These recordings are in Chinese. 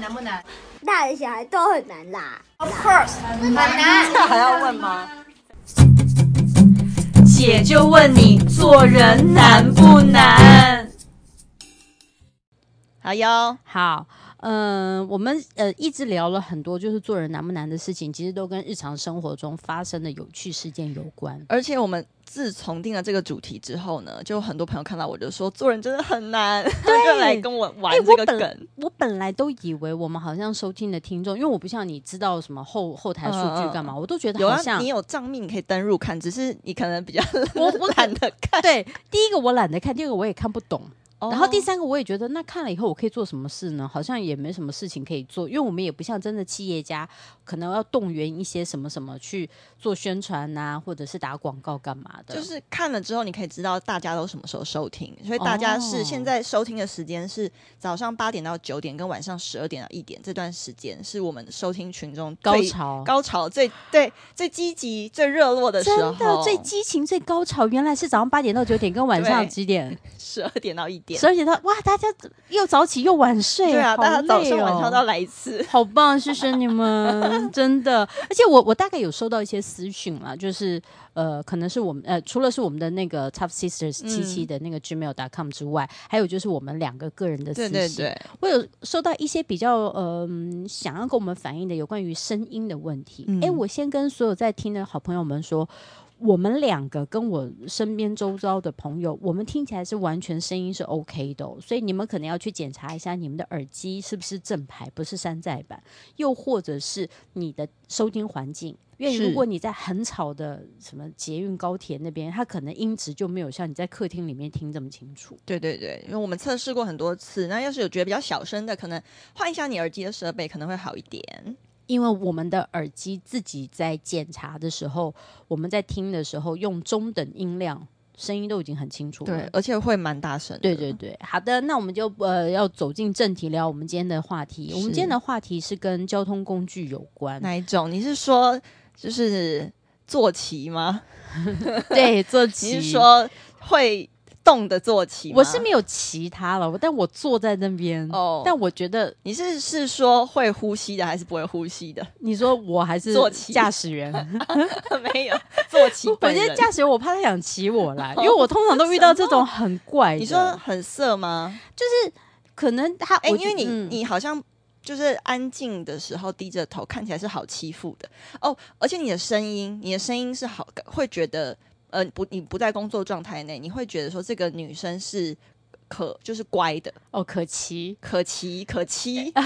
难不难？大人小孩都很难啦。Of course，很难。这还要问吗？姐就问你，做人难不难？好哟，好。嗯、呃，我们呃一直聊了很多，就是做人难不难的事情，其实都跟日常生活中发生的有趣事件有关。而且我们自从定了这个主题之后呢，就很多朋友看到我就说做人真的很难，就来跟我玩这个梗。欸、我本我本来都以为我们好像收听的听众，因为我不像你知道什么后后台数据干嘛，嗯、我都觉得好像你有账密你可以登入看，只是你可能比较我我 懒得看。对，第一个我懒得看，第二个我也看不懂。然后第三个，我也觉得那看了以后，我可以做什么事呢？好像也没什么事情可以做，因为我们也不像真的企业家，可能要动员一些什么什么去做宣传啊，或者是打广告干嘛的。就是看了之后，你可以知道大家都什么时候收听，所以大家是现在收听的时间是早上八点到九点，跟晚上十二点到一点这段时间是我们收听群众高潮、高潮最对最积极、最热络的时候，真的最激情、最高潮，原来是早上八点到九点，跟晚上几点？十二点到一点。所以他哇，大家又早起又晚睡，对啊，哦、大家早上晚上都要来一次，好棒，谢谢你们，真的。而且我我大概有收到一些私讯啦，就是呃，可能是我们呃，除了是我们的那个 Tough Sisters 七七的那个 gmail.com 之外，嗯、还有就是我们两个个人的私信。对对对，我有收到一些比较呃，想要跟我们反映的有关于声音的问题。哎、嗯，我先跟所有在听的好朋友们说。我们两个跟我身边周遭的朋友，我们听起来是完全声音是 OK 的，所以你们可能要去检查一下你们的耳机是不是正牌，不是山寨版，又或者是你的收听环境，因为如果你在很吵的什么捷运、高铁那边，它可能音质就没有像你在客厅里面听这么清楚。对对对，因为我们测试过很多次，那要是有觉得比较小声的，可能换一下你耳机的设备可能会好一点。因为我们的耳机自己在检查的时候，我们在听的时候用中等音量，声音都已经很清楚了。对，而且会蛮大声。对对对，好的，那我们就呃要走进正题，聊我们今天的话题。我们今天的话题是跟交通工具有关。哪一种？你是说就是坐骑吗？对，坐骑。你是说会？动的坐骑，我是没有骑它了，但我坐在那边。哦，但我觉得你是是说会呼吸的还是不会呼吸的？你说我还是坐骑驾驶员？没有坐骑。我觉得驾驶员，我怕他想骑我来，因为我通常都遇到这种很怪的。你说很色吗？就是可能他，哎，因为你你好像就是安静的时候低着头，看起来是好欺负的哦。而且你的声音，你的声音是好，会觉得。呃，不，你不在工作状态内，你会觉得说这个女生是可就是乖的哦，可骑可骑可骑。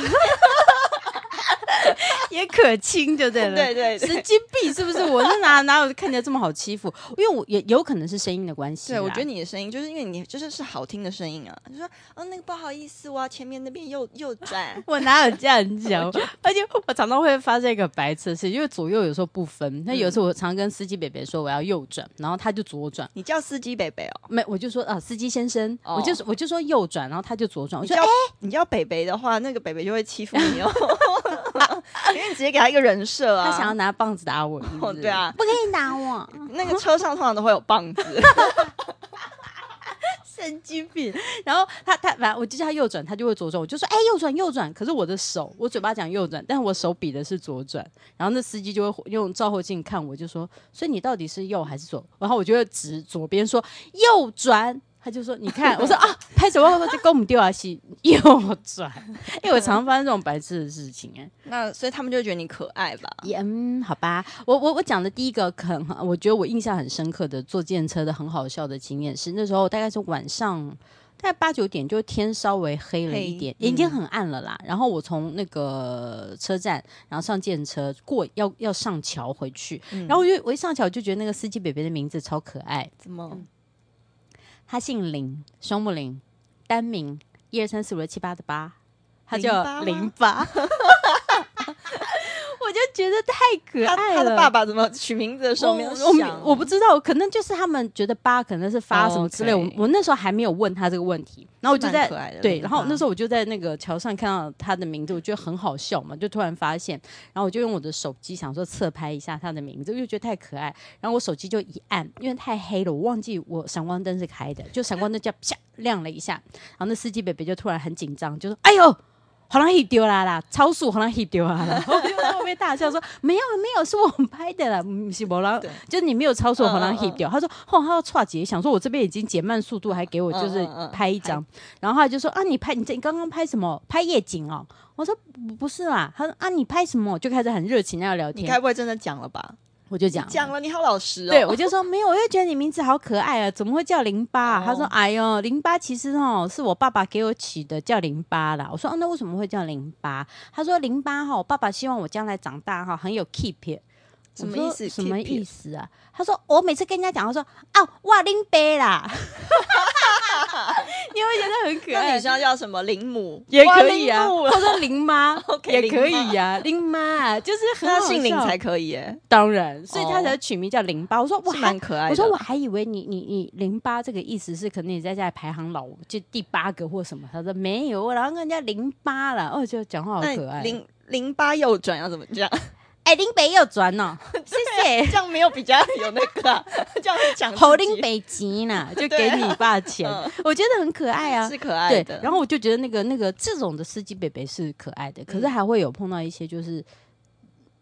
也可亲，就对了。对对，神经病是不是？我是哪哪有看起来这么好欺负？因为我也有可能是声音的关系。对，我觉得你的声音就是因为你就是是好听的声音啊。就说哦，那个不好意思，我要前面那边右右转。我哪有这样讲？而且我常常会发生一个白痴的事，因为左右有时候不分。那有一次我常跟司机北北说我要右转，然后他就左转。你叫司机北北哦？没，我就说啊，司机先生，我就我就说右转，然后他就左转。我说哎，你叫北北的话，那个北北就会欺负你哦。因为你直接给他一个人设啊，他想要拿棒子打我是不是？哦，对啊，不可以打我。那个车上通常都会有棒子，神经病。然后他他反正我就叫他右转，他就会左转。我就说哎，右转右转。可是我的手，我嘴巴讲右转，但是我手比的是左转。然后那司机就会用照后镜看我，就说：所以你到底是右还是左？然后我就会指左边说右转。他就说：“你看，我说啊，拍手，我就跟我们丢下去右转，因为我常发生这种白痴的事情哎。那所以他们就觉得你可爱吧？嗯，好吧。我我我讲的第一个很，我觉得我印象很深刻的坐电车的很好笑的经验是，那时候大概是晚上大概八九点，就天稍微黑了一点，嗯、已经很暗了啦。然后我从那个车站，然后上电车过要要上桥回去，嗯、然后我就我一上桥就觉得那个司机北北的名字超可爱，怎么？嗯他姓林，双木林，单名一二三四五六七八的八，他叫零八。我就觉得太可爱了。他的爸爸怎么取名字的时候没有想？我我，我不知道，可能就是他们觉得八可能是发什么之类。Oh, okay. 我我那时候还没有问他这个问题，然后我就在对，然后那时候我就在那个桥上看到他的名字，我觉得很好笑嘛，就突然发现，然后我就用我的手机想说侧拍一下他的名字，我就觉得太可爱。然后我手机就一按，因为太黑了，我忘记我闪光灯是开的，就闪光灯叫啪亮了一下，然后那司机北北就突然很紧张，就说：“哎呦！”好像 hit 丢啦啦，超速好像 hit 丢啦啦，我就在后面大笑说没有没有，是我们拍的啦，不是不然就是你没有超速好像 hit 丢。他说后他要岔节，想说我这边已经减慢速度，还给我就是拍一张，然后他就说啊你拍你这你刚刚拍什么？拍夜景哦。我说不不是啦，他说啊你拍什么？就开始很热情那样聊天。你该不会真的讲了吧？我就讲讲了，你好老实哦。对，我就说没有，我就觉得你名字好可爱啊，怎么会叫淋巴？他说：“哎呦，淋巴其实哦是我爸爸给我起的，叫淋巴啦。”我说：“哦，那为什么会叫淋巴？”他说：“淋巴哈，我爸爸希望我将来长大哈很有 keep。”什么意思？什么意思啊？他说：“我每次跟人家讲，他说啊，哇淋巴啦。” 你会觉得很可爱。那女生叫什么？林母也可以啊，或者林妈也可以呀。林妈就是很姓林才可以耶。当然，所以他才取名叫林八。我说我，蛮可爱。我说我还以为你你你林八这个意思是可能你在家里排行老就第八个或什么。他说没有，然后跟人家林八了。哦，就讲话好可爱。林林八右转要怎么讲？哎，林北右转哦，谢谢。这样没有比较有那个，这样讲侯林北急呢，就给你爸钱，我觉得很可爱啊，是可爱的。然后我就觉得那个那个这种的司机北北是可爱的，可是还会有碰到一些，就是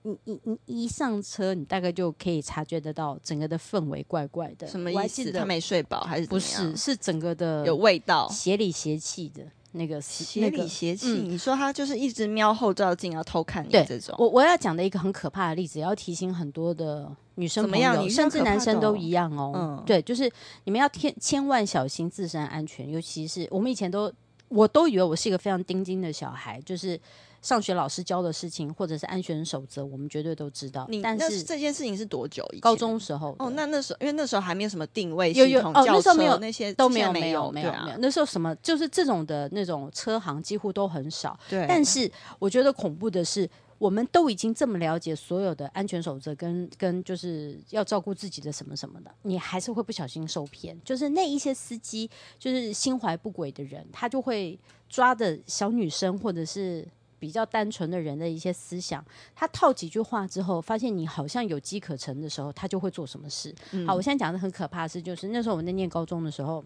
你你你一上车，你大概就可以察觉得到整个的氛围怪怪的。什么意思？他没睡饱还是不是？是整个的有味道，邪里邪气的。那个邪里邪气，你说他就是一直瞄后照镜要偷看你这种。我我要讲的一个很可怕的例子，要提醒很多的女生朋友，甚至男生都一样哦。嗯，对，就是你们要千千万小心自身安全，尤其是我们以前都我都以为我是一个非常钉钉的小孩，就是。上学老师教的事情，或者是安全守则，我们绝对都知道。你但是这件事情是多久以前？高中时候。哦，那那时候因为那时候还没有什么定位系统，有有哦，那时候没有那些都没有没有没有没有。那时候什么就是这种的那种车行几乎都很少。对。但是我觉得恐怖的是，我们都已经这么了解所有的安全守则，跟跟就是要照顾自己的什么什么的，你还是会不小心受骗。就是那一些司机，就是心怀不轨的人，他就会抓的小女生或者是。比较单纯的人的一些思想，他套几句话之后，发现你好像有机可乘的时候，他就会做什么事。嗯、好，我现在讲的很可怕的事，就是那时候我们在念高中的时候，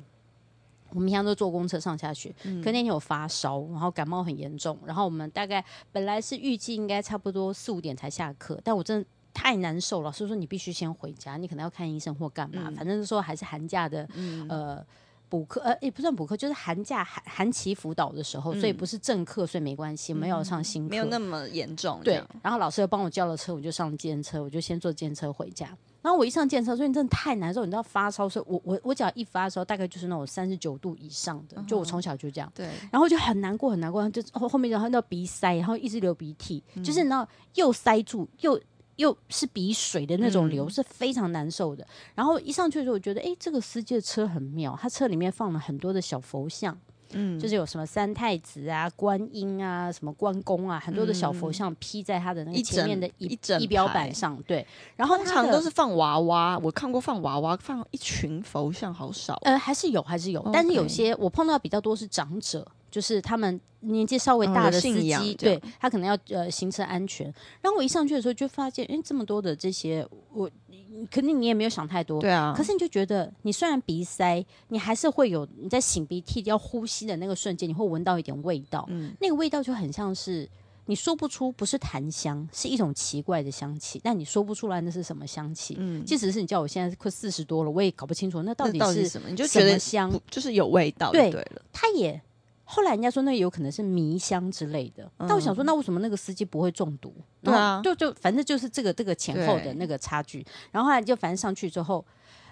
我们平常都坐公车上下学，嗯、可那天有发烧，然后感冒很严重，然后我们大概本来是预计应该差不多四五点才下课，但我真的太难受了，老师说你必须先回家，你可能要看医生或干嘛，嗯、反正说还是寒假的，嗯、呃。补课呃也不算补课，就是寒假寒寒期辅导的时候，嗯、所以不是正课，所以没关系，没有上新课，没有那么严重。对，然后老师又帮我叫了车，我就上了计程车，我就先坐计程车回家。然后我一上计程车，所以真的太难受，你知道发烧，所以我我我只要一发烧，大概就是那种三十九度以上的，就我从小就这样。对，然后就很难过很难过，就后后面然后那鼻塞，然后一直流鼻涕，嗯、就是那种又塞住又。又是比水的那种流，嗯、是非常难受的。然后一上去的时候，我觉得，哎，这个司机的车很妙，他车里面放了很多的小佛像，嗯，就是有什么三太子啊、观音啊、什么关公啊，很多的小佛像披在他的那个前面的仪仪表板上。对，然后通常都是放娃娃，我看过放娃娃，放一群佛像，好少。呃，还是有，还是有.但是有些我碰到比较多是长者。就是他们年纪稍微大的司机，哦、对他可能要呃行车安全。然后我一上去的时候就发现，哎，这么多的这些，我肯定你也没有想太多，对啊。可是你就觉得，你虽然鼻塞，你还是会有你在擤鼻涕要呼吸的那个瞬间，你会闻到一点味道。嗯，那个味道就很像是你说不出，不是檀香，是一种奇怪的香气，但你说不出来那是什么香气。嗯，即使是你叫我现在快四十多了，我也搞不清楚那到底是，什么。你就觉得香，就是有味道对，对了。它也。后来人家说那有可能是迷香之类的，嗯、但我想说，那为什么那个司机不会中毒？对啊，就就反正就是这个这个前后的那个差距。然后后来就反正上去之后，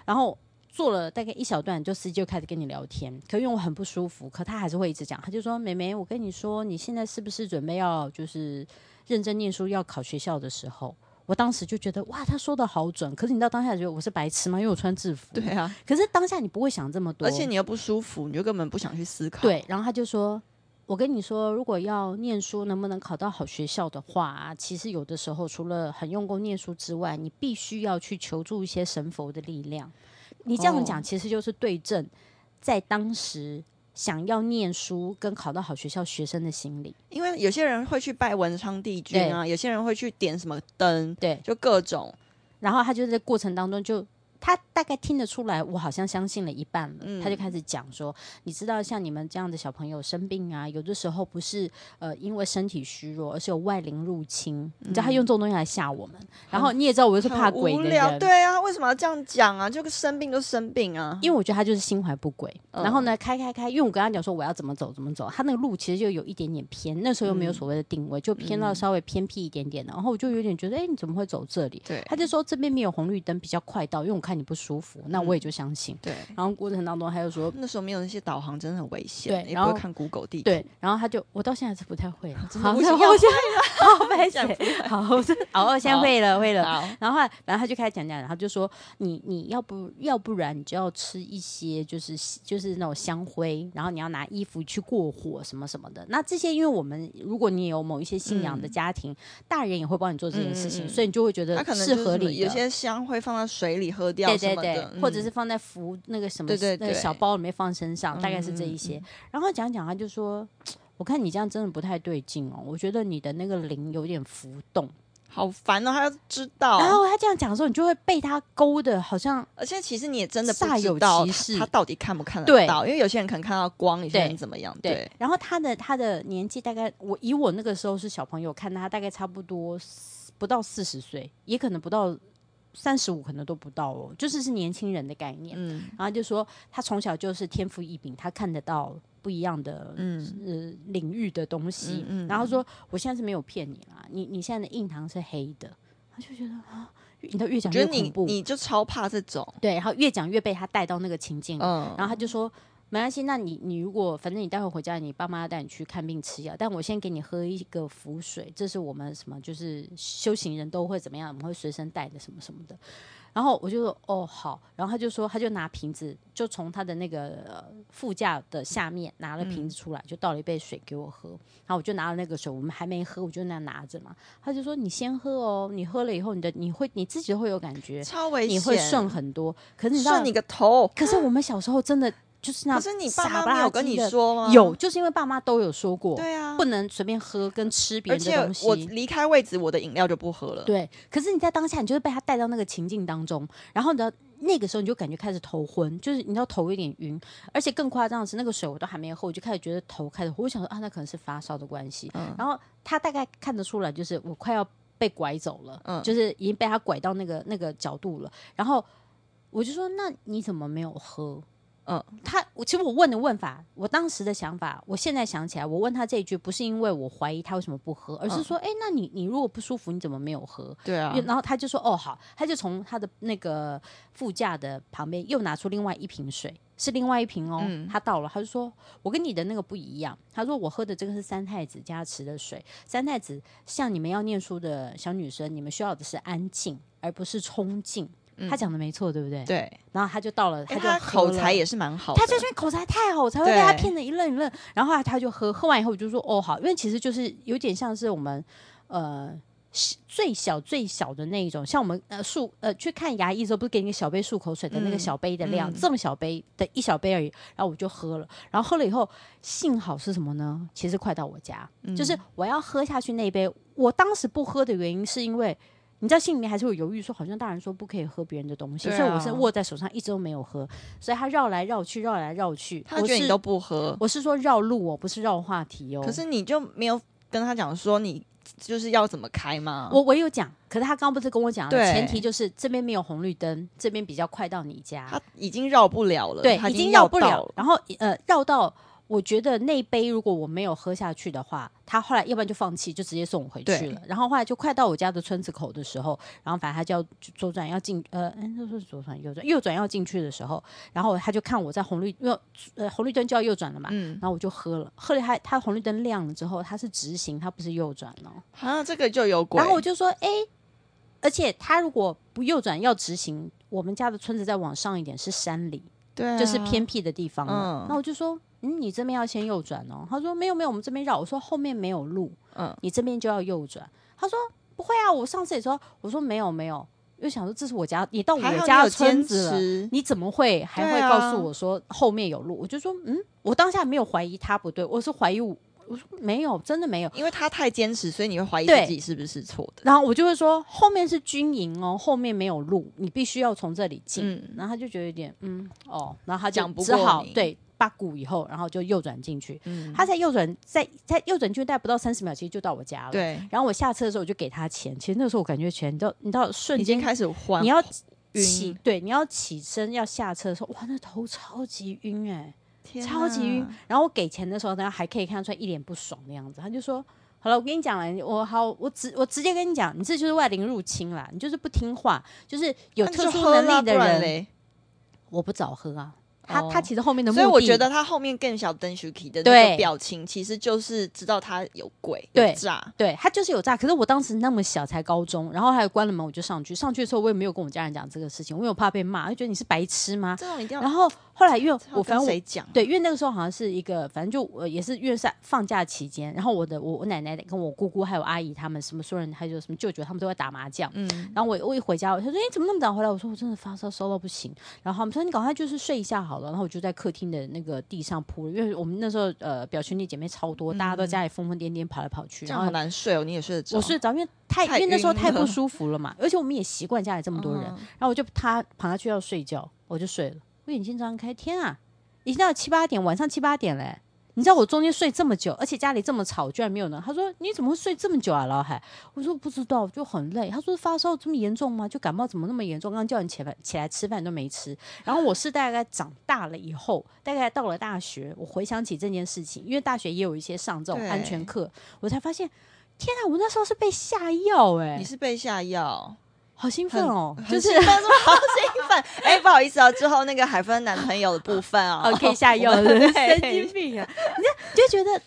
然后坐了大概一小段，就司机就开始跟你聊天。可因为我很不舒服，可他还是会一直讲。他就说：“妹妹，我跟你说，你现在是不是准备要就是认真念书，要考学校的时候？”我当时就觉得哇，他说的好准。可是你到当下觉得我是白痴吗？因为我穿制服。对啊。可是当下你不会想这么多，而且你又不舒服，你就根本不想去思考。对。然后他就说：“我跟你说，如果要念书，能不能考到好学校的话，其实有的时候除了很用功念书之外，你必须要去求助一些神佛的力量。你这样讲，其实就是对症在当时。”想要念书跟考到好学校学生的心理，因为有些人会去拜文昌帝君啊，有些人会去点什么灯，对，就各种。然后他就在过程当中就他大概听得出来，我好像相信了一半了。嗯、他就开始讲说：“你知道，像你们这样的小朋友生病啊，有的时候不是呃因为身体虚弱，而是有外灵入侵。嗯、你知道他用这种东西来吓我们。然后你也知道，我又是怕鬼的人，对啊，为什么要这样讲啊？就生病就生病啊，因为我觉得他就是心怀不轨。嗯、然后呢，开开开，因为我跟他讲说我要怎么走怎么走，他那个路其实就有一点点偏，那时候又没有所谓的定位，嗯、就偏到稍微偏僻一点点的。然后我就有点觉得，哎，你怎么会走这里？对，他就说这边没有红绿灯，比较快到，因为我看你不舒服。”那我也就相信，对。然后过程当中，他又说那时候没有那些导航，真的很危险。对，然后看 Google 地图。对，然后他就，我到现在是不太会 了。好，我先，好，谢谢。好，好，我先会了，会了。然后后来，然后他就开始讲讲，然后就说，你你要不要不然你就要吃一些，就是就是那种香灰，然后你要拿衣服去过火什么什么的。那这些，因为我们如果你有某一些信仰的家庭，大人也会帮你做这件事情，所以你就会觉得是合理的。有些香灰放在水里喝掉，对对对。或者是放在服那个什么那个小包里面放身上，大概是这一些。然后讲讲，他就说：“我看你这样真的不太对劲哦，我觉得你的那个灵有点浮动，好烦哦。”他要知道，然后他这样讲的时候，你就会被他勾的，好像而且其实你也真的煞有其事，他到底看不看得到？因为有些人可能看到光，有些人怎么样？对。然后他的他的年纪大概，我以我那个时候是小朋友看他，大概差不多不到四十岁，也可能不到。三十五可能都不到哦，就是是年轻人的概念。嗯，然后就说他从小就是天赋异禀，他看得到不一样的嗯呃领域的东西。嗯，嗯然后说我现在是没有骗你啦，你你现在的印堂是黑的，他就觉得啊，你都越讲越恐怖，你，你就超怕这种。对，然后越讲越被他带到那个情境。嗯，然后他就说。没关系，那你你如果反正你待会回家，你爸妈要带你去看病吃药，但我先给你喝一个符水，这是我们什么就是修行人都会怎么样，我们会随身带的什么什么的。然后我就说哦好，然后他就说他就拿瓶子，就从他的那个、呃、副驾的下面拿了瓶子出来，就倒了一杯水给我喝。然后我就拿了那个水，我们还没喝，我就那样拿着嘛。他就说你先喝哦，你喝了以后你的你会你自己会有感觉，超危险，你会顺很多。可是你知道顺你个头！可是我们小时候真的。就是那，可是你爸妈没有跟你说吗？有，就是因为爸妈都有说过，对啊，不能随便喝跟吃别人的东西。我离开位置，我的饮料就不喝了。对，可是你在当下，你就是被他带到那个情境当中，然后呢，那个时候你就感觉开始头昏，就是你知道头有点晕，而且更夸张的是，那个水我都还没有喝，我就开始觉得头开始昏。我想说啊，那可能是发烧的关系。嗯，然后他大概看得出来，就是我快要被拐走了，嗯，就是已经被他拐到那个那个角度了。然后我就说，那你怎么没有喝？嗯，他我其实我问的问法，我当时的想法，我现在想起来，我问他这一句不是因为我怀疑他为什么不喝，而是说，哎、嗯，那你你如果不舒服，你怎么没有喝？对啊，然后他就说，哦，好，他就从他的那个副驾的旁边又拿出另外一瓶水，是另外一瓶哦，嗯、他倒了，他就说我跟你的那个不一样，他说我喝的这个是三太子加持的水，三太子像你们要念书的小女生，你们需要的是安静，而不是冲劲。他讲的没错，对不对？对。然后他就到了，他就口才也是蛮好的。他就是因为口才太好，才会被他骗得一愣一愣。然后后来他就喝，喝完以后我就说：“哦，好。”因为其实就是有点像是我们呃最小最小的那一种，像我们呃漱呃去看牙医的时候，不是给你个小杯漱口水的那个小杯的量，这么小杯的一小杯而已。然后我就喝了，然后喝了以后，幸好是什么呢？其实快到我家，就是我要喝下去那一杯，我当时不喝的原因是因为。你知道心里面还是会犹豫，说好像大人说不可以喝别人的东西，啊、所以我是握在手上一直都没有喝，所以他绕来绕去，绕来绕去，他觉得你都不喝。我是说绕路哦，不是绕话题哦。可是你就没有跟他讲说你就是要怎么开吗？我我有讲，可是他刚刚不是跟我讲，对前提就是这边没有红绿灯，这边比较快到你家，他已经绕不了了，对，已经绕不了，然后呃绕到。我觉得那杯如果我没有喝下去的话，他后来要不然就放弃，就直接送我回去了。然后后来就快到我家的村子口的时候，然后反正他就要左转要进，呃，那说是左转右转，右转要进去的时候，然后他就看我在红绿，因为呃红绿灯就要右转了嘛，嗯，然后我就喝了，喝了他他红绿灯亮了之后，他是直行，他不是右转哦。啊，这个就有鬼。然后我就说，哎，而且他如果不右转要直行，我们家的村子再往上一点是山里，对、啊，就是偏僻的地方。嗯，那我就说。嗯，你这边要先右转哦。他说没有没有，我们这边绕。我说后面没有路，嗯，你这边就要右转。他说不会啊，我上次也说，我说没有没有，又想说这是我家，你到我家村子了，你，你怎么会还会告诉我说后面有路？啊、我就说嗯，我当下没有怀疑他不对，我是怀疑我我说没有，真的没有，因为他太坚持，所以你会怀疑自己是不是错的。然后我就会说，后面是军营哦，后面没有路，你必须要从这里进。嗯，然后他就觉得有点嗯哦，然后他就讲不只好过对八股以后，然后就右转进去。嗯，他在右转，在在右转进去，大概不到三十秒，其实就到我家了。对，然后我下车的时候，我就给他钱。其实那个时候我感觉钱，你到你到瞬间开始慌，你要起对，你要起身要下车的时候，哇，那头超级晕哎、欸，超级晕。然后我给钱的时候，大家还可以看出来一脸不爽的样子。他就说：“好了，我跟你讲了，我好，我直我直接跟你讲，你这就是外灵入侵啦，你就是不听话，就是有特殊能力的人，我不早喝啊。”他他其实后面的目的，所以我觉得他后面更小灯 Suki 的那个表情，其实就是知道他有鬼有诈，对他就是有诈。可是我当时那么小，才高中，然后还有关了门，我就上去。上去的时候，我也没有跟我家人讲这个事情，我有怕被骂，就觉得你是白痴吗？这种一定要。然后后来因为我反正谁讲？对，因为那个时候好像是一个，反正就呃也是因为在放假期间，然后我的我我奶奶跟我姑姑还有阿姨他们什么所有人还有什么舅舅他们都在打麻将，嗯，然后我我一回家，我就说你怎么那么早回来？我说我真的发烧烧到不行。然后他们说你赶快就是睡一下好了。然后我就在客厅的那个地上铺，因为我们那时候呃表兄弟姐妹超多，大家都家里疯疯癫癫跑来跑去，然后很难睡哦。你也睡得着？我睡得着，因为太因为那时候太不舒服了嘛，而且我们也习惯家里这么多人，然后我就他躺下去要睡觉，我就睡了，我眼睛张开，天啊！已经到七八点，晚上七八点嘞。你知道我中间睡这么久，而且家里这么吵，居然没有人。他说：“你怎么会睡这么久啊，老海？”我说：“不知道，就很累。”他说：“发烧这么严重吗？就感冒怎么那么严重？刚刚叫你起来起来吃饭都没吃。”然后我是大概长大了以后，大概到了大学，我回想起这件事情，因为大学也有一些上这种安全课，我才发现，天啊，我那时候是被下药哎！你是被下药。好兴奋哦！就是 好兴奋。哎，不好意思哦，之后那个海芬男朋友的部分哦，可以下药了。神经病啊！你就觉得，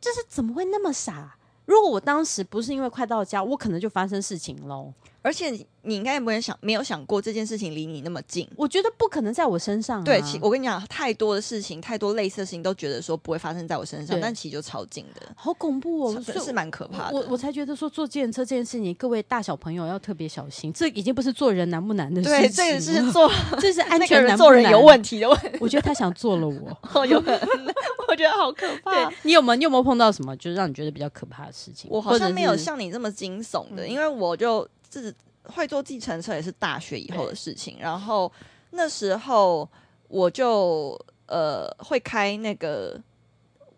就是怎么会那么傻？如果我当时不是因为快到家，我可能就发生事情喽。而且你应该也没有想，没有想过这件事情离你那么近。我觉得不可能在我身上、啊。对，其我跟你讲，太多的事情，太多类似的事情，都觉得说不会发生在我身上，但其实就超近的，好恐怖哦，是是蛮可怕的。我我才觉得说坐计程车这件事情，各位大小朋友要特别小心。这已经不是做人难不难的事情，对，这个是做，这是安全做人有问题的问题。我觉得他想做了我，好、有可能，我觉得好可怕。你有没有你有没有碰到什么就是让你觉得比较可怕的事情？我好像没有像你这么惊悚的，因为我就自。会坐计程车也是大学以后的事情，然后那时候我就呃会开那个，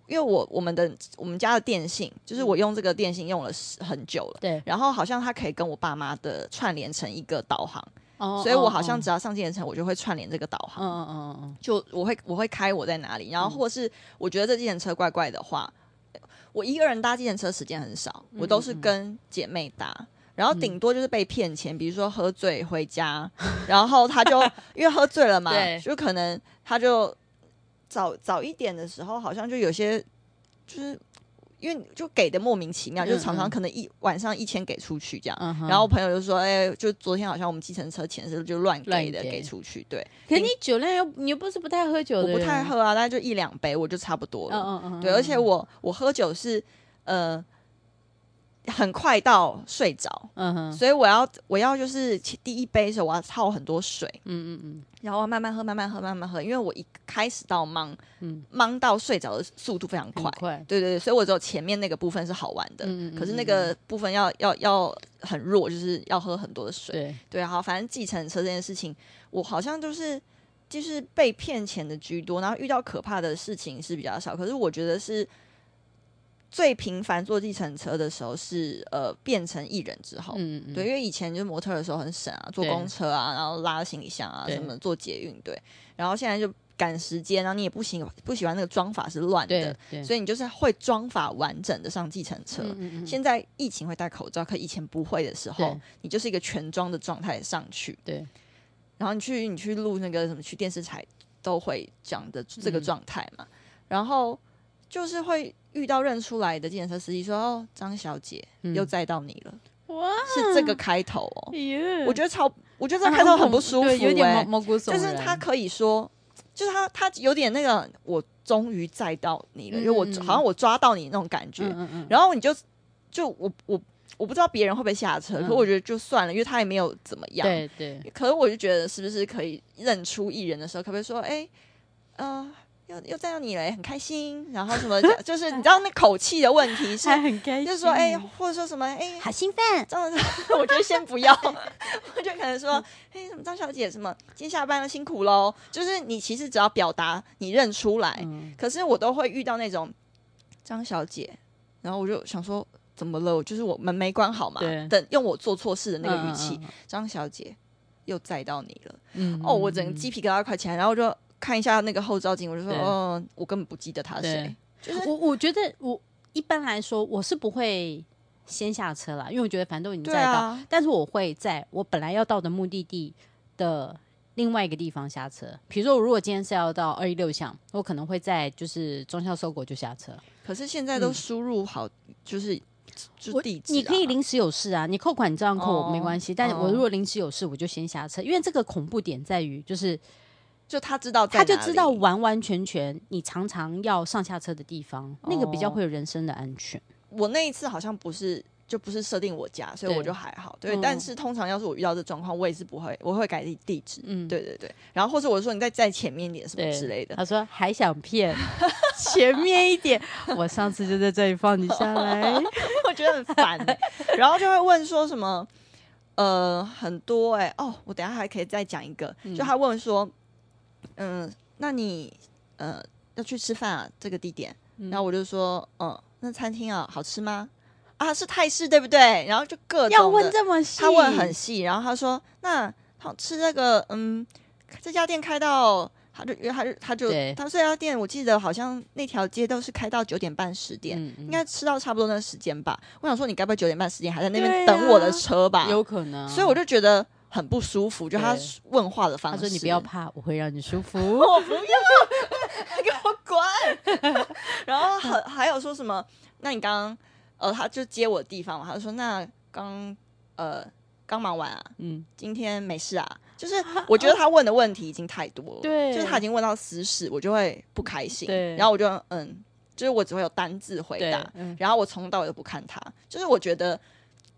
因为我我们的我们家的电信就是我用这个电信用了很久了，对，然后好像它可以跟我爸妈的串联成一个导航，哦，所以我好像只要上计程车，我就会串联这个导航，嗯嗯嗯嗯，就我会我会开我在哪里，然后或是我觉得这计程车怪怪的话，我一个人搭计程车时间很少，我都是跟姐妹搭。然后顶多就是被骗钱，比如说喝醉回家，然后他就 因为喝醉了嘛，对就可能他就早早一点的时候，好像就有些就是因为就给的莫名其妙，就常常可能一晚上一千给出去这样，嗯、哼然后我朋友就说：“哎，就昨天好像我们计程车钱是就乱给的，给出去。”对，可你酒量又你又不是不太喝酒的，我不太喝啊，大概就一两杯我就差不多了。嗯嗯嗯对，而且我我喝酒是呃。很快到睡着，嗯哼，所以我要我要就是第一杯的时候我要泡很多水，嗯嗯嗯，然后慢慢喝，慢慢喝，慢慢喝，因为我一开始到忙，嗯，忙到睡着的速度非常快，快，对对对，所以我只有前面那个部分是好玩的，嗯嗯，可是那个部分要要要很弱，就是要喝很多的水，对。对，好，反正计程车这件事情，我好像就是就是被骗钱的居多，然后遇到可怕的事情是比较少，可是我觉得是。最频繁坐计程车的时候是呃变成艺人之后，嗯嗯，对，因为以前就是模特的时候很省啊，坐公车啊，然后拉行李箱啊什么，坐捷运，对，然后现在就赶时间，然后你也不喜不喜欢那个装法是乱的，所以你就是会装法完整的上计程车。现在疫情会戴口罩，可以前不会的时候，你就是一个全装的状态上去，对，然后你去你去录那个什么去电视台都会讲的这个状态嘛，然后就是会。遇到认出来的计程车司机说：“哦，张小姐，嗯、又载到你了。”哇，是这个开头哦。我觉得超，我觉得这个开头很不舒服，欸，有点毛骨悚然。就是他可以说，就是他他有点那个，我终于载到你了，嗯、因为我好像我抓到你那种感觉。然后你就就我我我不知道别人会不会下车，嗯、可我觉得就算了，因为他也没有怎么样。对对。可是我就觉得，是不是可以认出艺人的时候，可不可以说：“哎、欸，呃。”又又载到你了，很开心。然后什么，就是你知道那口气的问题是，很开心，就是说，哎、欸，或者说什么，哎、欸，好兴奋。这样子，我觉得先不要，我就可能说，哎、欸，什么张小姐，什么今天下班了，辛苦喽。就是你其实只要表达你认出来，嗯、可是我都会遇到那种张小姐，然后我就想说，怎么了？就是我门没关好嘛，等用我做错事的那个语气，张、嗯嗯、小姐又载到你了，嗯，哦，我整个鸡皮疙瘩快起来，然后就。看一下那个后照镜，我就说，哦，我根本不记得他是谁。就是我，我觉得我一般来说我是不会先下车啦，因为我觉得反正都已经在到，啊、但是我会在我本来要到的目的地的另外一个地方下车。比如说，我如果今天是要到二一六巷，我可能会在就是中校收国就下车。可是现在都输入好，就是、嗯、就地址、啊，你可以临时有事啊，你扣款你这样扣我没关系。哦、但是我如果临时有事，我就先下车，因为这个恐怖点在于就是。就他知道，他就知道完完全全你常常要上下车的地方，哦、那个比较会有人身的安全。我那一次好像不是，就不是设定我家，所以我就还好。对，但是通常要是我遇到这状况，我也是不会，我会改地地址。嗯，对对对。然后或者我说你再在前面一点什么之类的。他说还想骗前面一点，我上次就在这里放你下来，我觉得很烦、欸。然后就会问说什么，呃，很多哎、欸，哦，我等下还可以再讲一个，嗯、就他问说。嗯，那你呃要去吃饭啊？这个地点，嗯、然后我就说，嗯，那餐厅啊好吃吗？啊，是泰式对不对？然后就各种要问这么细，他问很细，然后他说，那好吃那个，嗯，这家店开到，他就他就他就他说这家店，我记得好像那条街都是开到九点半十点，嗯嗯应该吃到差不多那时间吧。我想说，你该不会九点半十点还在那边等我的车吧？有可能，所以我就觉得。很不舒服，就他问话的方式。他说：“你不要怕，我会让你舒服。”我不要，你给我滚！然后还 还有说什么？那你刚刚呃，他就接我的地方嘛？他就说：“那刚呃刚忙完啊，嗯，今天没事啊。”就是我觉得他问的问题已经太多了，对，就是他已经问到私事，我就会不开心。对，然后我就嗯，就是我只会有单字回答，嗯，然后我从头到尾都不看他。就是我觉得，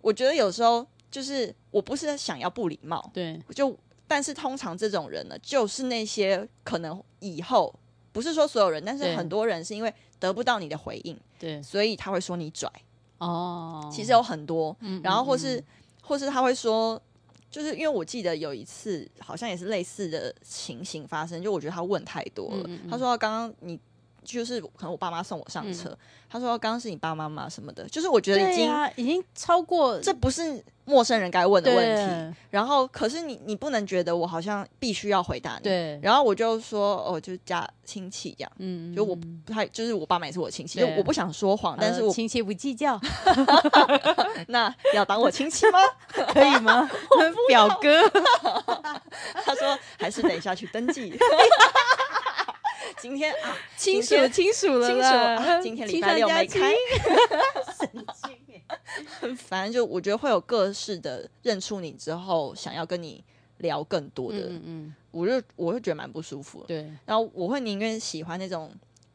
我觉得有时候。就是我不是想要不礼貌，对，就但是通常这种人呢，就是那些可能以后不是说所有人，但是很多人是因为得不到你的回应，对，所以他会说你拽。哦。其实有很多，嗯、然后或是、嗯、或是他会说，就是因为我记得有一次好像也是类似的情形发生，就我觉得他问太多了。他说刚刚你。就是可能我爸妈送我上车，嗯、他说刚刚是你爸妈妈什么的，就是我觉得已经、啊、已经超过，这不是陌生人该问的问题。然后可是你你不能觉得我好像必须要回答你。对。然后我就说哦，就是家亲戚这样，嗯，就我不太就是我爸妈也是我亲戚，我不想说谎，但是我亲戚不计较。那要当我亲戚吗？可以吗？表哥，他说还是等一下去登记。今天啊，清楚清楚了，清楚啊。今天礼拜 六没开，神经耶！反正就我觉得会有各式的认出你之后，想要跟你聊更多的，嗯嗯，我就我会觉得蛮不舒服。对，然后我会宁愿喜欢那种，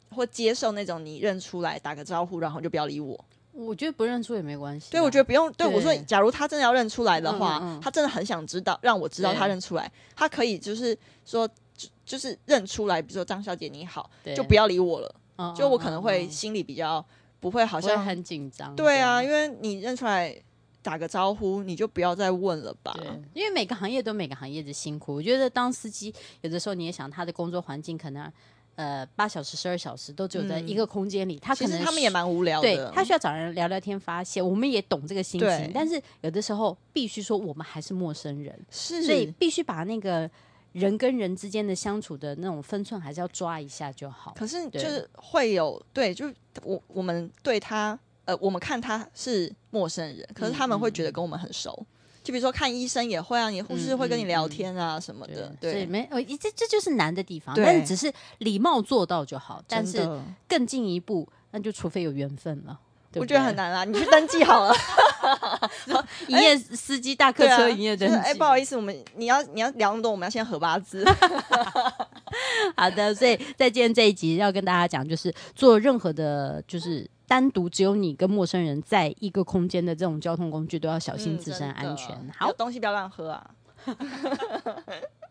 或接受那种你认出来打个招呼，然后就不要理我。我觉得不认出也没关系。对，我觉得不用。对我说，假如他真的要认出来的话，他真的很想知道，让我知道他认出来，他可以就是说。就就是认出来，比如说张小姐你好，对就不要理我了。哦、就我可能会心里比较不会好像很紧张。对啊，因为你认出来打个招呼，你就不要再问了吧。因为每个行业都每个行业的辛苦。我觉得当司机有的时候你也想他的工作环境可能呃八小时十二小时都只有在一个空间里，嗯、他可能他们也蛮无聊的。对，他需要找人聊聊天发泄，我们也懂这个心情。但是有的时候必须说我们还是陌生人，是所以必须把那个。人跟人之间的相处的那种分寸，还是要抓一下就好。可是就是会有对，就我我们对他，呃，我们看他是陌生人，可是他们会觉得跟我们很熟。嗯嗯、就比如说看医生也会啊，你护士会跟你聊天啊什么的。对，对没，这这就是难的地方。对但是只是礼貌做到就好。但是更进一步，那就除非有缘分了。我觉得很难啊，你去登记好了。营业司机大客车营业登记。哎，不好意思，我们你要你要聊那么多，我们要先合八字。好的，所以在今天这一集要跟大家讲，就是做任何的，就是单独只有你跟陌生人在一个空间的这种交通工具，都要小心自身安全。好，东西不要乱喝啊。